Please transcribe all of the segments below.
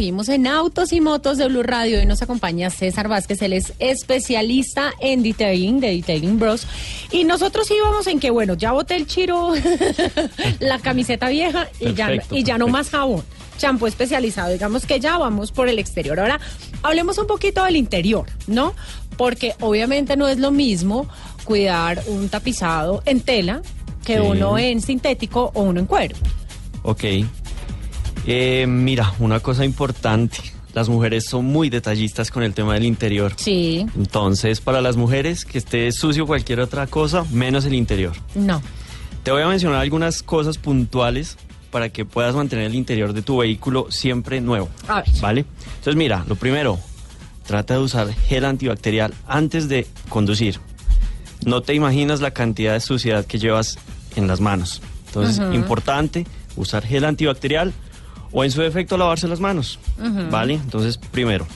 Seguimos en Autos y Motos de Blue Radio y nos acompaña César Vázquez, él es especialista en detailing, de Detailing Bros. Y nosotros íbamos en que, bueno, ya boté el chiro, la camiseta vieja y ya, y ya no más jabón. Champú especializado, digamos que ya vamos por el exterior. Ahora, hablemos un poquito del interior, ¿no? Porque obviamente no es lo mismo cuidar un tapizado en tela que Sí. uno en sintético o uno en cuero. Ok. Eh, mira, una cosa importante. Las mujeres son muy detallistas con el tema del interior. Sí, Entonces, para las mujeres, que esté sucio cualquier otra cosa, menos el interior. no. Te voy a mencionar algunas cosas puntuales para que puedas mantener el interior de tu vehículo siempre nuevo. A ver. ¿Vale? Entonces, mira, lo primero, trata de usar gel antibacterial antes de conducir. No te imaginas la cantidad de suciedad que llevas en las manos. Entonces, Ujú. importante usar gel antibacterial o en su defecto lavarse las manos. ¿Vale? Entonces, primero.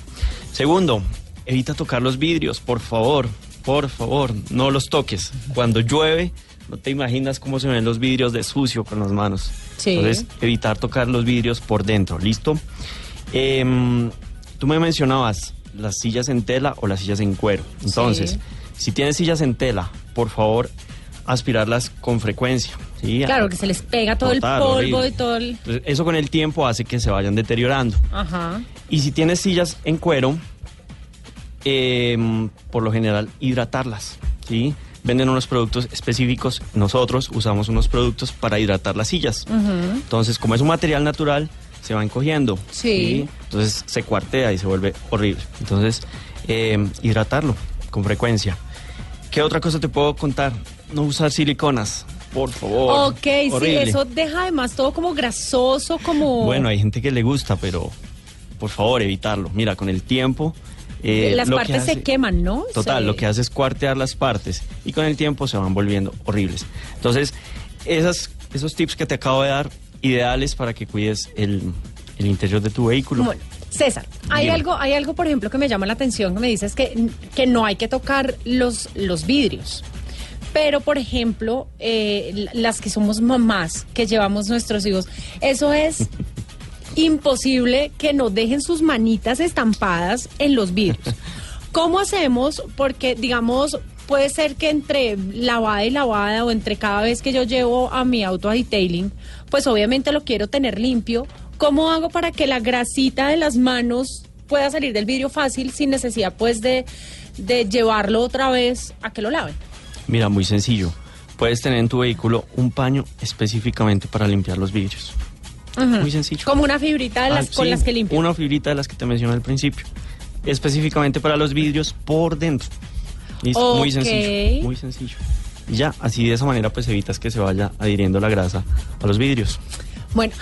Segundo, evita tocar los vidrios, por favor. Por favor, no los toques. Cuando llueve, no te imaginas cómo se ven los vidrios de sucio con las manos. Sí. Entonces, evitar tocar los vidrios por dentro. ¿Listo? Em, tú me mencionabas las sillas en tela o las sillas en cuero. Entonces, Sí. si tienes sillas en tela, por favor, aspirarlas con frecuencia. ¿sí? Claro, que se les pega todo Total, el polvo horrible. y todo el... Entonces, eso con el tiempo hace que se vayan deteriorando. Ajá. Y si tienes sillas en cuero, em, por lo general, hidratarlas. ¿sí? Venden unos productos específicos. Nosotros usamos unos productos para hidratar las sillas. Entonces, como es un material natural, se va encogiendo. Sí. Entonces se cuartea y se vuelve horrible. Entonces, em, hidratarlo con frecuencia. ¿Qué otra cosa te puedo contar? No usar siliconas, por favor. Ok, sí, eso deja además todo como grasoso, como... Bueno, hay gente que le gusta, pero por favor, evitarlo. Mira, con el tiempo. eh, Las que partes se queman, ¿no? Total, Se- lo que hace es cuartear las partes y con el tiempo se van volviendo horribles. Entonces, esas, esos tips que te acabo de dar, ideales para que cuides el, el interior de tu vehículo. Bueno, César, hay algo, hay algo, por ejemplo, que me llama la atención, que me dices que, que no hay que tocar los, los vidrios. Pero, por ejemplo, eh, las que somos mamás, que llevamos nuestros hijos, eso es imposible que no dejen sus manitas estampadas en los vidrios. ¿Cómo hacemos? Porque, digamos, puede ser que entre lavada y lavada o entre cada vez que yo llevo a mi auto a detailing, pues obviamente lo quiero tener limpio. ¿Cómo hago para que la grasita de las manos pueda salir del vidrio fácil sin necesidad, pues, de, de llevarlo otra vez a que lo laven? Mira, muy sencillo. Puedes tener en tu vehículo un paño específicamente para limpiar los vidrios. Muy sencillo. Como una fibrita de las, Ah, con sí, las que limpio. Una fibrita de las que te mencioné al principio. Específicamente para los vidrios por dentro. ¿Listo? Muy sencillo. Muy sencillo. Y ya, así de esa manera pues evitas que se vaya adhiriendo la grasa a los vidrios. Bueno,